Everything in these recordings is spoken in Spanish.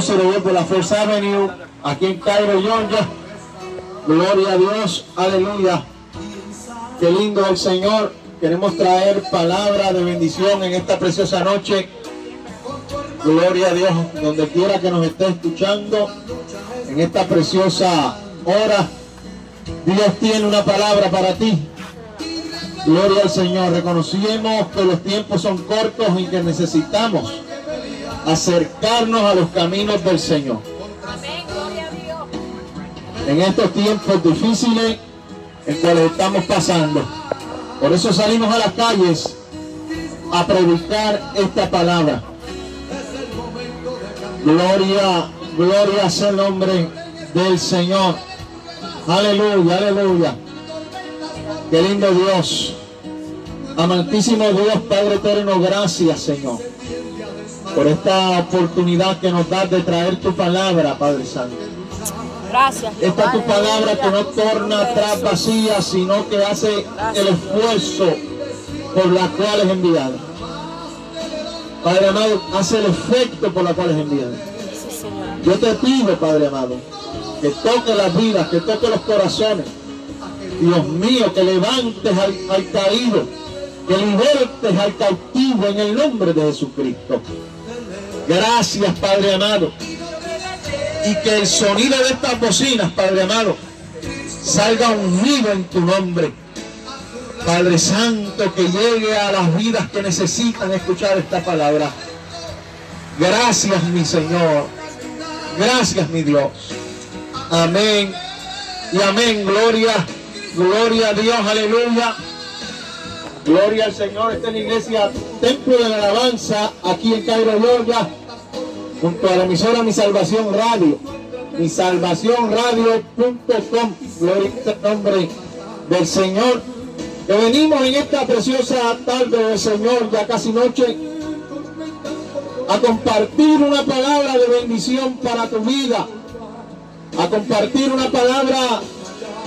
se lo por la First Avenue, aquí en Cairo, Georgia. Gloria a Dios, aleluya. Qué lindo el Señor. Queremos traer palabra de bendición en esta preciosa noche. Gloria a Dios, donde quiera que nos esté escuchando, en esta preciosa hora. Dios tiene una palabra para ti. Gloria al Señor. Reconocemos que los tiempos son cortos y que necesitamos acercarnos a los caminos del Señor. En estos tiempos difíciles en cuales estamos pasando. Por eso salimos a las calles a predicar esta palabra. Gloria, gloria sea el nombre del Señor. Aleluya, aleluya. Qué lindo Dios. Amantísimo Dios, Padre eterno, gracias Señor por esta oportunidad que nos das de traer tu palabra, Padre Santo. Gracias. Esta tu palabra que no torna atrás vacía, sino que hace el esfuerzo por la cual es enviada. Padre amado, hace el efecto por la cual es enviada. Yo te pido, Padre amado, que toque las vidas, que toque los corazones. Dios mío, que levantes al, al caído, que libertes al cautivo en el nombre de Jesucristo. Gracias, Padre amado. Y que el sonido de estas bocinas, Padre amado, salga unido en tu nombre. Padre Santo, que llegue a las vidas que necesitan escuchar esta palabra. Gracias, mi Señor. Gracias, mi Dios. Amén. Y amén. Gloria, gloria a Dios. Aleluya. Gloria al Señor. Esta es la iglesia Templo de la Alabanza aquí en Cairo, Georgia, junto a la emisora Mi Salvación Radio. Mi Salvación Radio.com. Gloria al nombre del Señor. Que venimos en esta preciosa tarde del Señor, ya casi noche, a compartir una palabra de bendición para tu vida. A compartir una palabra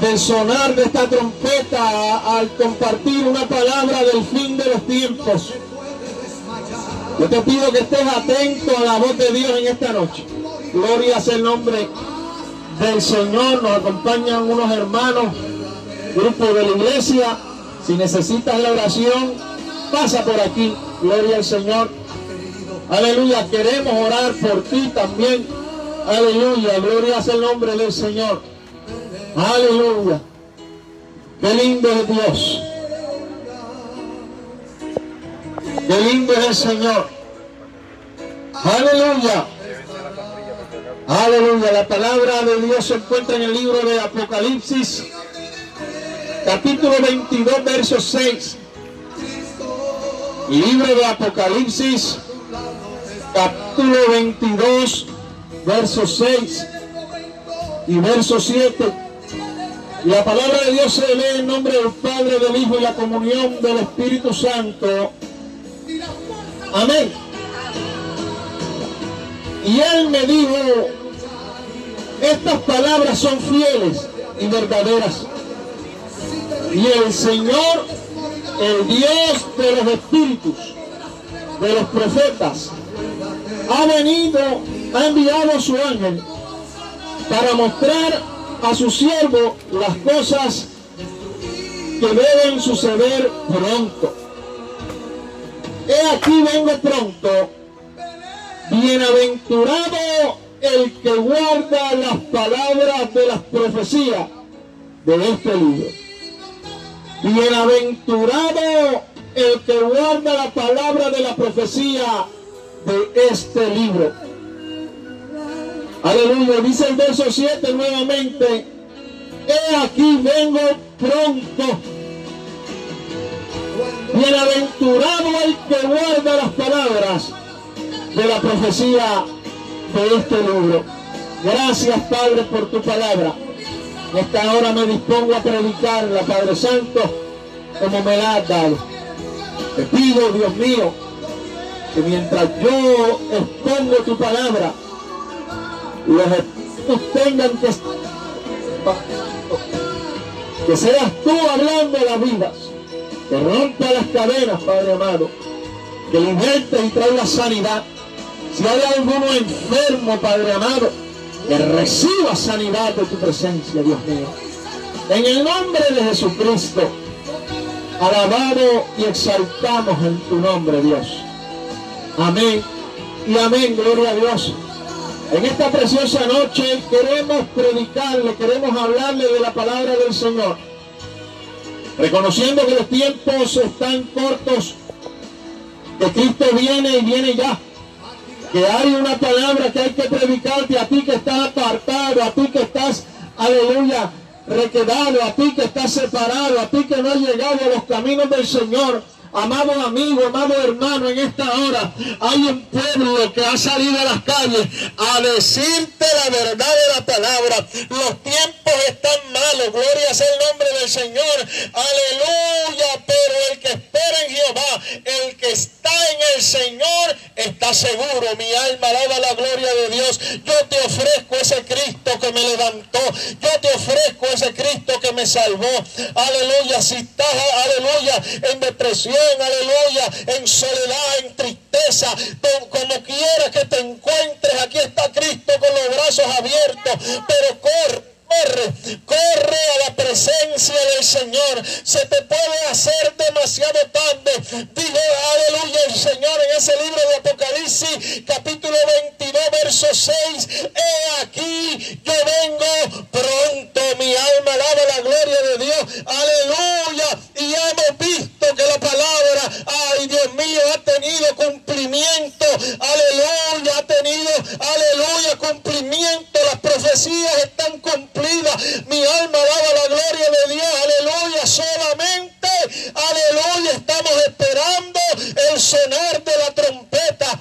del sonar de esta trompeta al compartir una palabra del fin de los tiempos. Yo te pido que estés atento a la voz de Dios en esta noche. Gloria sea el nombre del Señor. Nos acompañan unos hermanos, grupo de la iglesia. Si necesitas la oración, pasa por aquí. Gloria al Señor. Aleluya. Queremos orar por ti también. Aleluya. Gloria sea el nombre del Señor. Aleluya. Qué lindo es Dios. Qué lindo es el Señor. Aleluya. Aleluya. La palabra de Dios se encuentra en el libro de Apocalipsis, capítulo 22, verso 6. Libro de Apocalipsis, capítulo 22, verso 6 y verso 7. Y la palabra de Dios se lee en nombre del Padre, del Hijo y la comunión del Espíritu Santo. Amén. Y él me dijo, estas palabras son fieles y verdaderas. Y el Señor, el Dios de los espíritus, de los profetas, ha venido, ha enviado a su ángel para mostrar a su siervo las cosas que deben suceder pronto. He aquí vengo pronto. Bienaventurado el que guarda las palabras de las profecías de este libro. Bienaventurado el que guarda la palabra de la profecía de este libro. Aleluya. Dice el verso 7 nuevamente. He aquí vengo pronto. Bienaventurado el que guarda las palabras de la profecía de este libro. Gracias Padre por tu palabra. En esta hora me dispongo a predicarla, Padre Santo, como me la has dado. Te pido, Dios mío, que mientras yo expongo tu palabra, los espíritus tengan que que seas tú hablando las vidas, que rompa las cadenas, Padre amado, que liberte y traiga sanidad, Si hay alguno enfermo, Padre amado, que reciba sanidad de tu presencia, Dios mío. En el nombre de Jesucristo, alabado y exaltamos en tu nombre, Dios. Amén y amén, gloria a Dios. En esta preciosa noche queremos predicarle, queremos hablarle de la palabra del Señor. Reconociendo que los tiempos están cortos, que Cristo viene y viene ya. Que hay una palabra que hay que predicarte a ti que estás apartado, a ti que estás, aleluya, requedado, a ti que estás separado, a ti que no has llegado a los caminos del Señor. Amado amigo, amado hermano, en esta hora hay un pueblo que ha salido a las calles a decirte la verdad de la palabra. Los tiempos están malos, gloria sea el nombre del Señor. Aleluya, pero el que espera en Jehová, el que está en el Señor, está seguro. Mi alma alaba la gloria de Dios. Yo te ofrezco ese Cristo que me levantó. Yo te ofrezco ese Cristo me salvó. Aleluya, si estás, aleluya, en depresión aleluya, en soledad, en tristeza, como quiera que te encuentres, aquí está Cristo con los brazos abiertos, pero corre. Corre, corre a la presencia del Señor. Se te puede hacer demasiado tarde. Digo, aleluya, el Señor en ese libro de Apocalipsis, capítulo 22, verso 6. He aquí, yo vengo pronto. Mi alma alaba la gloria de Dios. Aleluya. Y hemos visto que la palabra, ay Dios mío, ha tenido cumplimiento. Aleluya, ha tenido, aleluya, cumplimiento. Profecías están cumplidas. Mi alma alaba la gloria de Dios. Aleluya, solamente, aleluya, estamos esperando el sonar de la trompeta.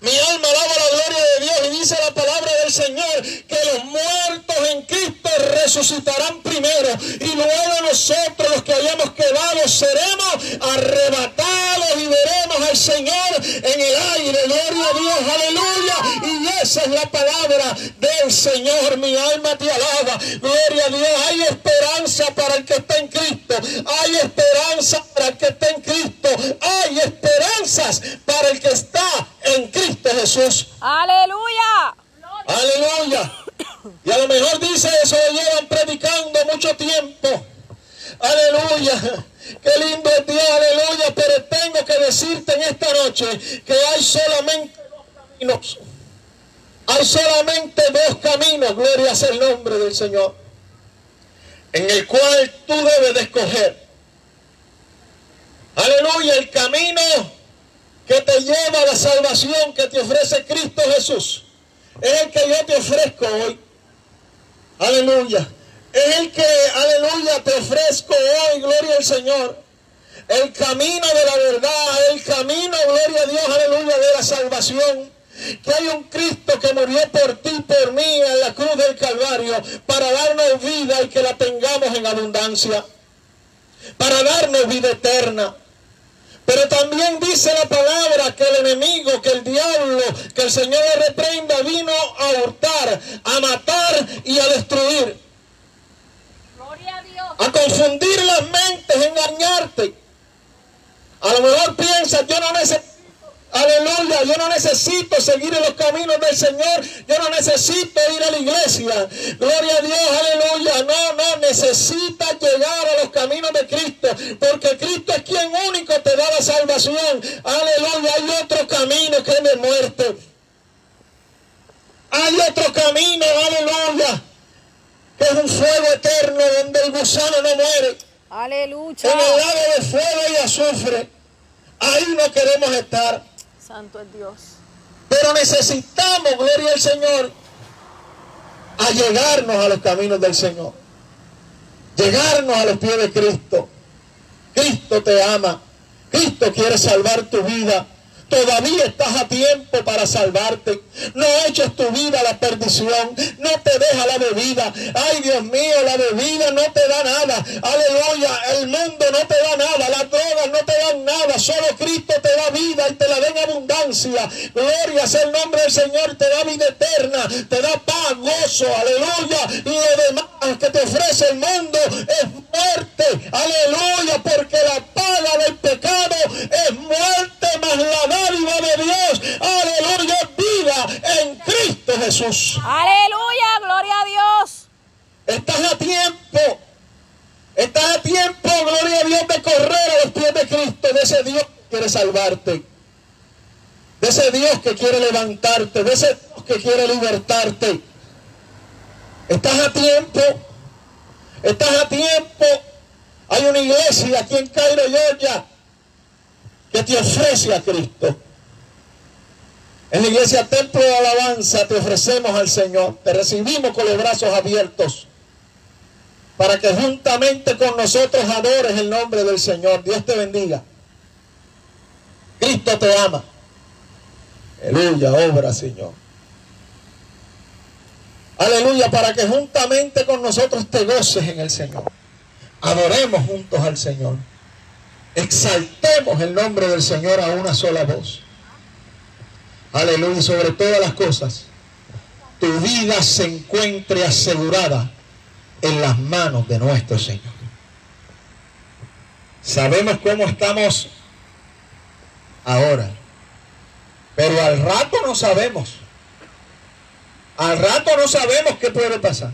Mi alma alaba la gloria de Dios y dice la palabra del Señor que los muertos en Cristo resucitarán primero y luego nosotros los que hayamos quedado seremos arrebatados y veremos al Señor en el aire. Gloria a Dios, aleluya. Y esa es la palabra del Señor. Mi alma te alaba. Gloria a Dios. Hay esperanza para el que está en Cristo. Hay esperanza para el que está en Cristo. Hay esperanzas para el que está en Cristo Jesús. Aleluya. Aleluya. Y a lo mejor dice eso, llevan predicando mucho tiempo. Aleluya. Qué lindo es Dios, aleluya. Pero tengo que decirte en esta noche que hay solamente dos caminos. Hay solamente dos caminos, gloria sea el nombre del Señor, en el cual tú debes de escoger. Aleluya, el camino que te lleva a la salvación que te ofrece Cristo Jesús. Es el que yo te ofrezco hoy. Aleluya. Es el que, aleluya, te ofrezco hoy, gloria al Señor. El camino de la verdad, el camino, gloria a Dios, aleluya, de la salvación. Que hay un Cristo que murió por ti, por mí, en la cruz del Calvario, para darnos vida y que la tengamos en abundancia. Para darnos vida eterna. Pero también dice la palabra que el enemigo, que el diablo, que el Señor le reprenda, vino a hurtar, a matar y a destruir. Gloria a Dios. A confundir las mentes, engañarte. A lo mejor piensas, yo no necesito Aleluya, yo no necesito seguir en los caminos del Señor, yo no necesito ir a la iglesia. Gloria a Dios, aleluya. No, no, necesitas llegar a los caminos de Cristo, porque Cristo es quien único te da la salvación. Aleluya, hay otro camino que es de muerte. Hay otro camino, aleluya, que es un fuego eterno donde el gusano no muere. Aleluya. En el lago de fuego y azufre. Ahí no queremos estar. Santo es Dios. Pero necesitamos, gloria al Señor, a llegarnos a los caminos del Señor. Llegarnos a los pies de Cristo. Cristo te ama. Cristo quiere salvar tu vida. Todavía estás a tiempo para salvarte. No eches tu vida a la perdición. No te deja la bebida. Ay, Dios mío, la bebida no te da nada. Aleluya. El mundo no te da nada. Las drogas no te dan nada. Solo Cristo te da vida y te la da en abundancia. Gloria sea el nombre del Señor. Te da vida eterna. Te da paz, gozo. Aleluya. Y lo demás que te ofrece el mundo es muerte. Aleluya. Porque la paga del pecado es muerte más la dádiva de Dios. Aleluya. Jesús. Aleluya, gloria a Dios. Estás a tiempo. Estás a tiempo, gloria a Dios, de correr a los pies de Cristo, de ese Dios que quiere salvarte. De ese Dios que quiere levantarte, de ese Dios que quiere libertarte. Estás a tiempo. Estás a tiempo. Hay una iglesia aquí en Cairo, Georgia, que te ofrece a Cristo. En la iglesia Templo de Alabanza te ofrecemos al Señor. Te recibimos con los brazos abiertos para que juntamente con nosotros adores el nombre del Señor. Dios te bendiga. Cristo te ama. Aleluya, obra Señor. Aleluya, para que juntamente nosotros te goces en el Señor. Adoremos juntos al Señor. Exaltemos el nombre del Señor a una sola voz. Aleluya, sobre todas las cosas, tu vida se encuentre asegurada en las manos de nuestro Señor. Sabemos cómo estamos ahora, pero al rato no sabemos. Al rato no sabemos qué puede pasar.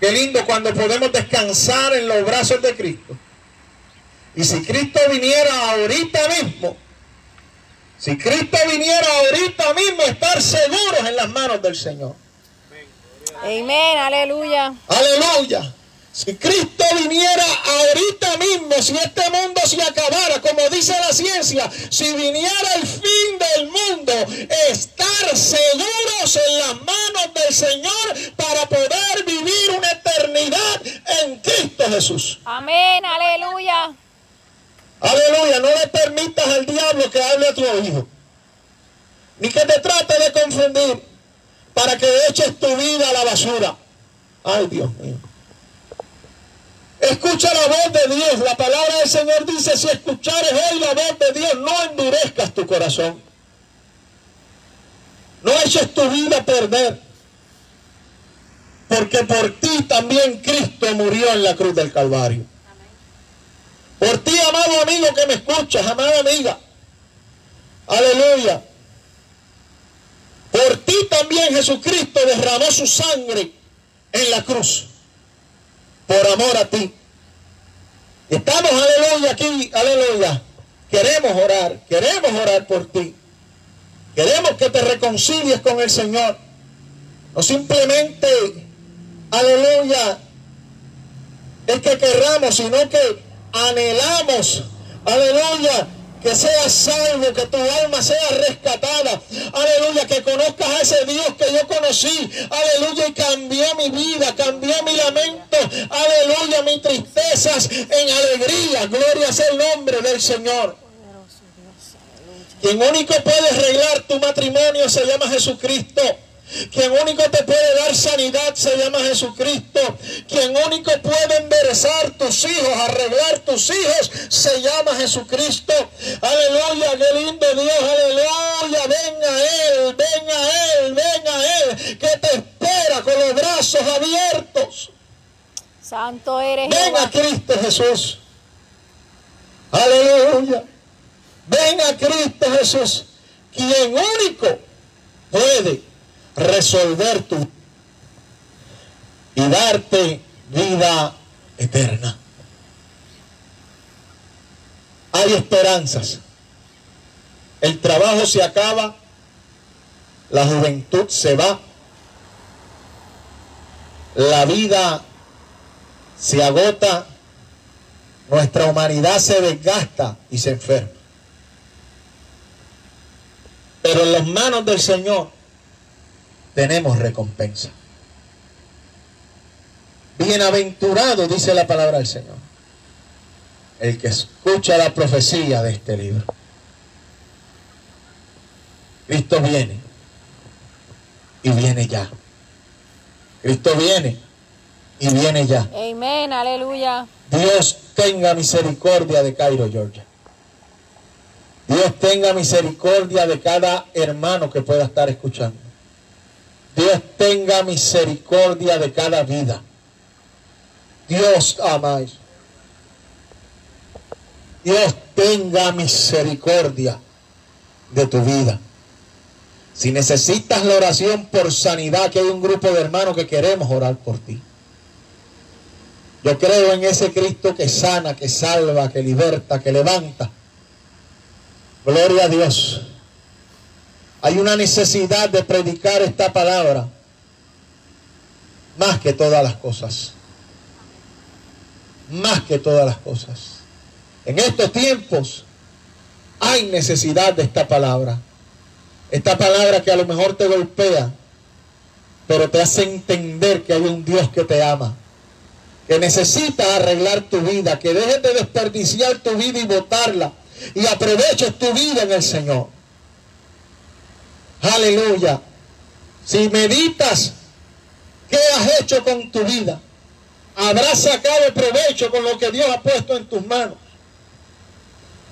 Qué lindo cuando podemos descansar en los brazos de Cristo. Y si Cristo viniera ahorita mismo, si Cristo viniera ahorita mismo, estar seguros en las manos del Señor. Amén, aleluya. Aleluya. Si Cristo viniera ahorita mismo, si este mundo se acabara, como dice la ciencia, si viniera el fin del mundo, estar seguros en las manos del Señor para poder vivir una eternidad en Cristo Jesús. Amén, aleluya. Aleluya, no le permitas al diablo que hable a tu oído. Ni que te trate de confundir para que eches tu vida a la basura. Ay, Dios mío. Escucha la voz de Dios. La palabra del Señor dice, si escuchares hoy la voz de Dios, no endurezcas tu corazón. No eches tu vida a perder. Porque por ti también Cristo murió en la cruz del Calvario. Por ti, amado amigo que me escuchas, amada amiga. Aleluya. Por ti también Jesucristo derramó su sangre en la cruz. Por amor a ti. Estamos, aleluya, aquí, aleluya. Queremos orar, queremos orar por ti. Queremos que te reconcilies con el Señor. No simplemente, aleluya, es que querramos, sino que anhelamos, aleluya, que seas salvo, que tu alma sea rescatada. Aleluya, que conozcas a ese Dios que yo conocí. Aleluya, y cambió mi vida, cambió mi lamento. Aleluya, mis tristezas en alegría. Gloria sea el nombre del Señor. Quien único puede arreglar tu matrimonio se llama Jesucristo. Quien único te puede dar sanidad se llama Jesucristo. Quien único puede enderezar tus hijos, arreglar tus hijos, se llama Jesucristo. Aleluya, qué lindo Dios, aleluya. Ven a Él, ven a Él, ven a Él, que te espera con los brazos abiertos. Santo eres Ven a. Cristo Jesús. Aleluya. Ven a Cristo Jesús, quien único puede resolver tu y darte vida eterna. Hay esperanzas. El trabajo se acaba, la juventud se va, la vida se agota, nuestra humanidad se desgasta y se enferma. Pero en las manos del Señor tenemos recompensa. Bienaventurado, dice la palabra del Señor, el que escucha la profecía de este libro. Cristo viene y viene ya. Cristo viene y viene ya. Amén, aleluya. Dios tenga misericordia de Cairo, Georgia. Dios tenga misericordia de cada hermano que pueda estar escuchando. Dios tenga misericordia de cada vida. Dios amáis. Dios tenga misericordia de tu vida. Si necesitas la oración por sanidad, que hay un grupo de hermanos que queremos orar por ti. Yo creo en ese Cristo que sana, que salva, que liberta, que levanta. Gloria a Dios. Hay una necesidad de predicar esta palabra más que todas las cosas. Más que todas las cosas. En estos tiempos hay necesidad de esta palabra. Esta palabra que a lo mejor te golpea, pero te hace entender que hay un Dios que te ama, que necesita arreglar tu vida, que dejes de desperdiciar tu vida y botarla y aproveches tu vida en el Señor. Aleluya. Si meditas qué has hecho con tu vida, habrás sacado provecho con lo que Dios ha puesto en tus manos.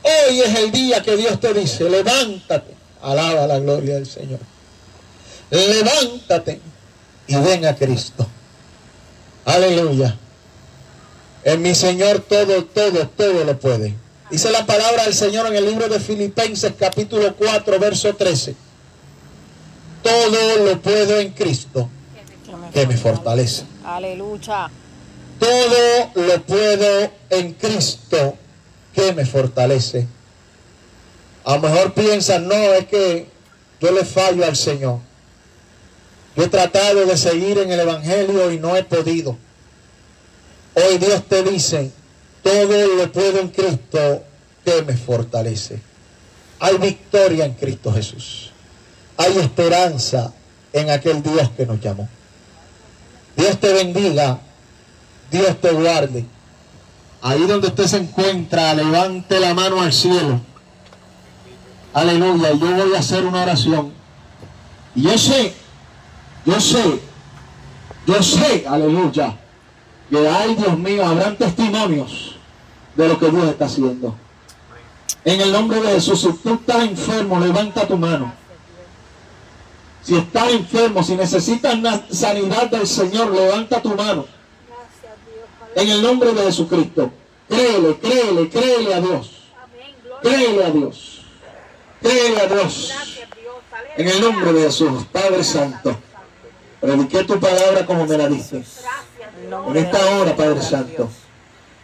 Hoy es el día que Dios te dice, levántate, alaba la gloria del Señor. Levántate y ven a Cristo. Aleluya. En mi Señor todo, todo, todo lo puede. Dice la palabra del Señor en el libro de Filipenses capítulo 4, verso 13. Todo lo puedo en Cristo que me fortalece. Aleluya. Todo lo puedo en Cristo que me fortalece. A lo mejor piensan, no, es que yo le fallo al Señor. Yo he tratado de seguir en el Evangelio y no he podido. Hoy Dios te dice, todo lo puedo en Cristo que me fortalece. Hay victoria en Cristo Jesús. Hay esperanza en aquel Dios que nos llamó. Dios te bendiga. Dios te guarde. Ahí donde usted se encuentra, levante la mano al cielo. Aleluya. Yo voy a hacer una oración. Y yo sé, yo sé, yo sé, aleluya, que ay Dios mío, habrán testimonios de lo que Dios está haciendo. En el nombre de Jesús, si tú estás enfermo, levanta tu mano. Si estás enfermo, si necesitas sanidad del Señor, levanta tu mano. En el nombre de Jesucristo. Créele, créele, créele a Dios. Créele a Dios. Créele a Dios. En el nombre de Jesús, Padre Santo. Prediqué tu palabra como me la dices. En esta hora, Padre Santo.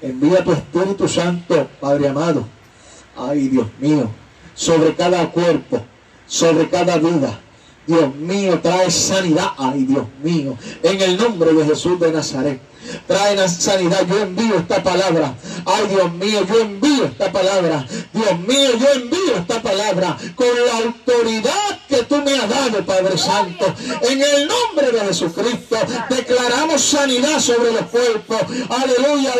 Envía tu Espíritu Santo, Padre amado. Ay, Dios mío. Sobre cada cuerpo, sobre cada vida. Dios mío, trae sanidad. Ay, Dios mío. En el nombre de Jesús de Nazaret. Trae la sanidad. Yo envío esta palabra. Ay, Dios mío, yo envío esta palabra. Dios mío, yo envío esta palabra con la autoridad que tú me has dado, Padre Santo. En el nombre de Jesucristo, declaramos sanidad sobre los cuerpos. Aleluya.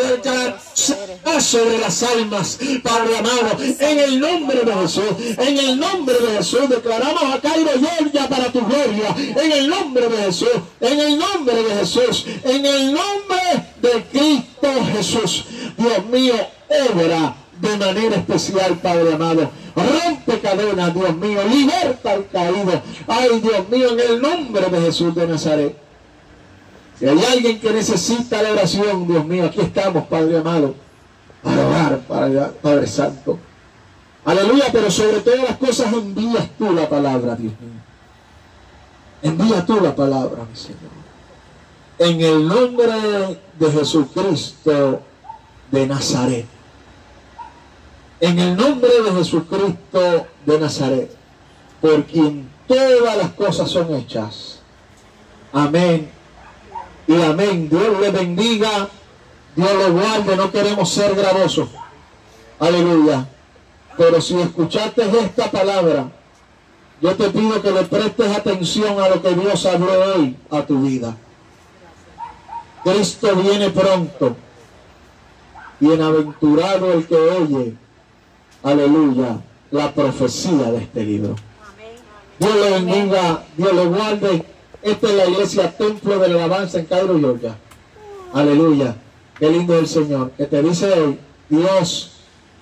Sanidad sobre las almas, Padre amado. En el nombre de Jesús. En el nombre de Jesús, declaramos a Cairo Georgia para tu gloria. En el nombre de Jesús. En el nombre de Jesús. En el nombre de Cristo Jesús. Dios mío, obra de manera especial, Padre amado. Rompe cadenas, Dios mío. Liberta al caído. Ay, Dios mío, en el nombre de Jesús de Nazaret. Si hay alguien que necesita la oración, Dios mío, aquí estamos, Padre amado, para orar, Padre, Padre Santo. Aleluya, pero sobre todas las cosas envías tú la palabra, Dios mío. Envía tú la palabra, mi Señor. En el nombre de Jesucristo de Nazaret. En el nombre de Jesucristo de Nazaret. Por quien todas las cosas son hechas. Amén. Y amén. Dios le bendiga. Dios lo guarde. No queremos ser gravosos. Aleluya. Pero si escuchaste esta palabra, yo te pido que le prestes atención a lo que Dios habló hoy a tu vida. Cristo viene pronto. Bienaventurado el que oye, aleluya, la profecía de este libro. Dios le bendiga, Dios le guarde. Esta es la iglesia Templo de la Alabanza en Cairo, Georgia. Aleluya. Qué lindo el Señor. Que te dice hoy, Dios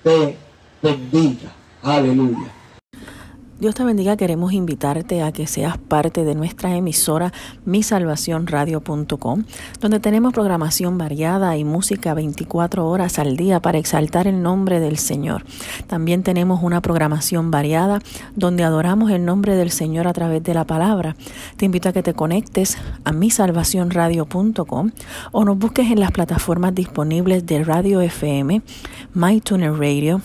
te bendiga. Aleluya. Dios te bendiga, queremos invitarte a que seas parte de nuestra emisora misalvacionradio.com, donde tenemos programación variada y música 24 horas al día para exaltar el nombre del Señor. También tenemos una programación variada donde adoramos el nombre del Señor a través de la palabra. Te invito a que te conectes a misalvacionradio.com o nos busques en las plataformas disponibles de Radio FM, MyTuner Radio,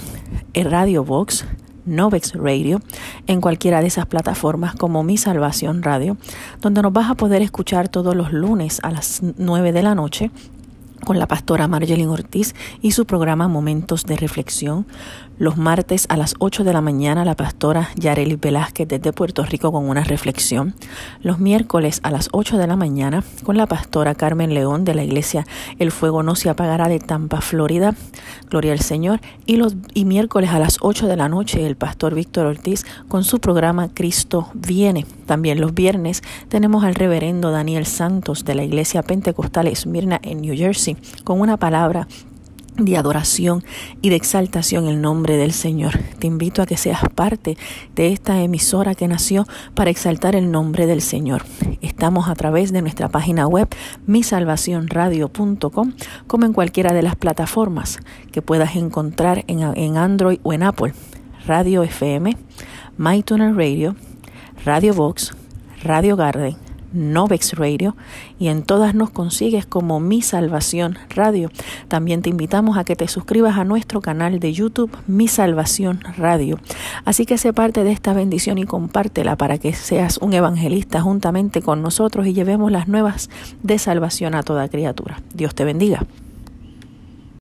Radio Box, Novex Radio en cualquiera de esas plataformas como Mi Salvación Radio, donde nos vas a poder escuchar todos los lunes a las 9 de la noche con la pastora Marjolin Ortiz y su programa Momentos de Reflexión. Los martes a las 8 de la mañana la pastora Yareli Velázquez desde Puerto Rico con una reflexión. Los miércoles a las 8 de la mañana con la pastora Carmen León de la iglesia El Fuego No Se Apagará de Tampa, Florida. Gloria al Señor. Y los y miércoles a las 8 de la noche el pastor Víctor Ortiz con su programa Cristo Viene. También los viernes tenemos al reverendo Daniel Santos de la iglesia Pentecostal Esmirna en New Jersey con una palabra de adoración y de exaltación en el nombre del Señor. Te invito a que seas parte de esta emisora que nació para exaltar el nombre del Señor. Estamos a través de nuestra página web misalvacionradio.com como en cualquiera de las plataformas que puedas encontrar en, en Android o en Apple. Radio FM, MyTuner Radio, Radio Box, Radio Garden, Novex Radio y en todas nos consigues como Mi Salvación Radio. También te invitamos a que te suscribas a nuestro canal de YouTube Mi Salvación Radio. Así que sé parte de esta bendición y compártela para que seas un evangelista juntamente con nosotros y llevemos las nuevas de salvación a toda criatura. Dios te bendiga.